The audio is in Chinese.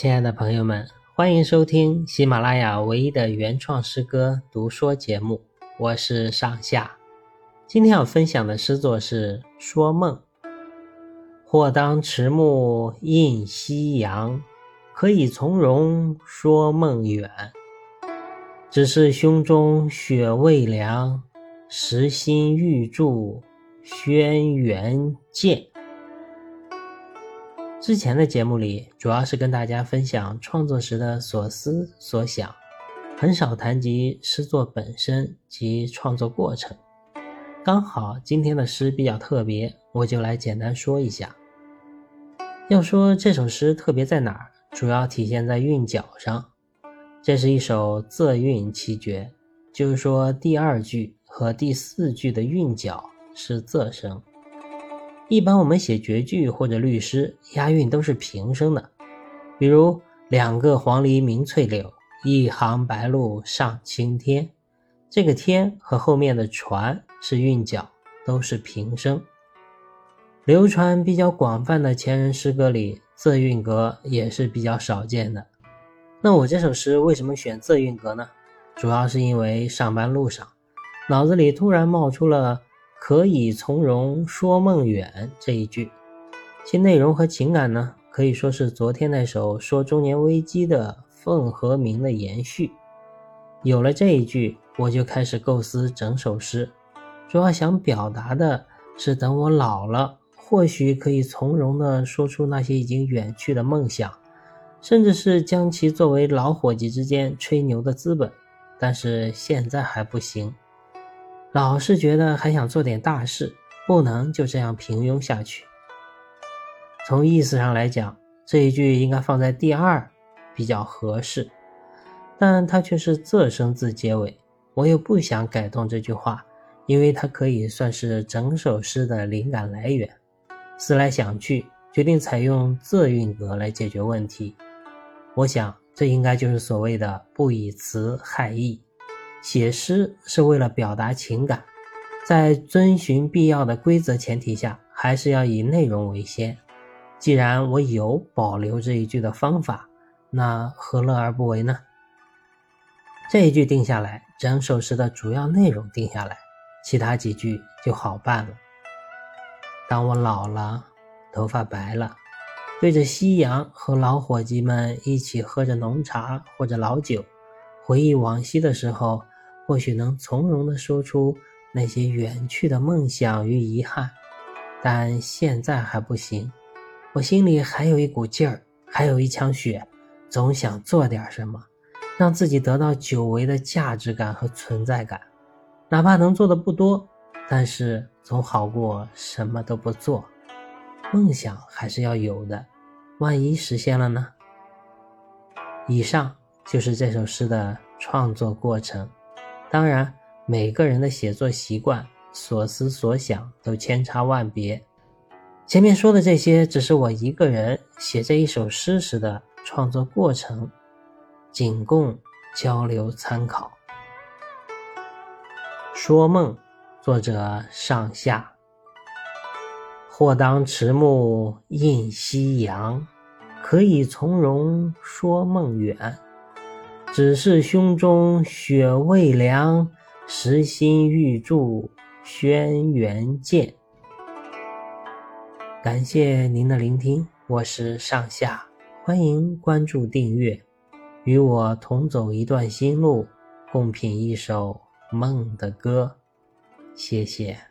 亲爱的朋友们，欢迎收听喜马拉雅唯一的原创诗歌读说节目，我是上下。今天要分享的诗作是《说梦》。或当迟暮映夕阳，可以从容说梦远。只是胸中雪未凉，时心欲驻轩辕剑。之前的节目里，主要是跟大家分享创作时的所思所想，很少谈及诗作本身及创作过程。刚好今天的诗比较特别，我就来简单说一下。要说这首诗特别在哪儿，主要体现在韵脚上。这是一首仄韵七绝，就是说第二句和第四句的韵脚是仄声。一般我们写绝句或者律诗，押韵都是平声的。比如“两个黄鹂鸣翠柳，一行白鹭上青天”，这个“天”和后面的“船”是韵脚，都是平声。流传比较广泛的前人诗歌里，仄韵格也是比较少见的。那我这首诗为什么选仄韵格呢？主要是因为上班路上，脑子里突然冒出了。可以从容说梦远这一句，其内容和情感呢，可以说是昨天那首说中年危机的凤和鸣的延续。有了这一句，我就开始构思整首诗，主要想表达的是，等我老了，或许可以从容地说出那些已经远去的梦想，甚至是将其作为老伙计之间吹牛的资本，但是现在还不行。老是觉得还想做点大事，不能就这样平庸下去。从意思上来讲，这一句应该放在第二比较合适，但它却是仄声字结尾。我又不想改动这句话，因为它可以算是整首诗的灵感来源。思来想去，决定采用仄韵格来解决问题。我想，这应该就是所谓的“不以词害意”。写诗是为了表达情感，在遵循必要的规则前提下，还是要以内容为先。既然我有保留这一句的方法，那何乐而不为呢？这一句定下来，整首诗的主要内容定下来，其他几句就好办了。当我老了，头发白了，对着夕阳和老伙计们一起喝着浓茶或者老酒，回忆往昔的时候。或许能从容地说出那些远去的梦想与遗憾，但现在还不行。我心里还有一股劲儿，还有一腔血，总想做点什么，让自己得到久违的价值感和存在感。哪怕能做的不多，但是总好过什么都不做。梦想还是要有的，万一实现了呢？以上就是这首诗的创作过程。当然，每个人的写作习惯、所思所想都千差万别。前面说的这些，只是我一个人写这一首诗时的创作过程，仅供交流参考。说梦，作者上下。或当迟暮映夕阳，可以从容说梦远。只是胸中雪未凉，时心欲驻轩辕剑。感谢您的聆听，我是上下，欢迎关注订阅，与我同走一段心路，共品一首梦的歌。谢谢。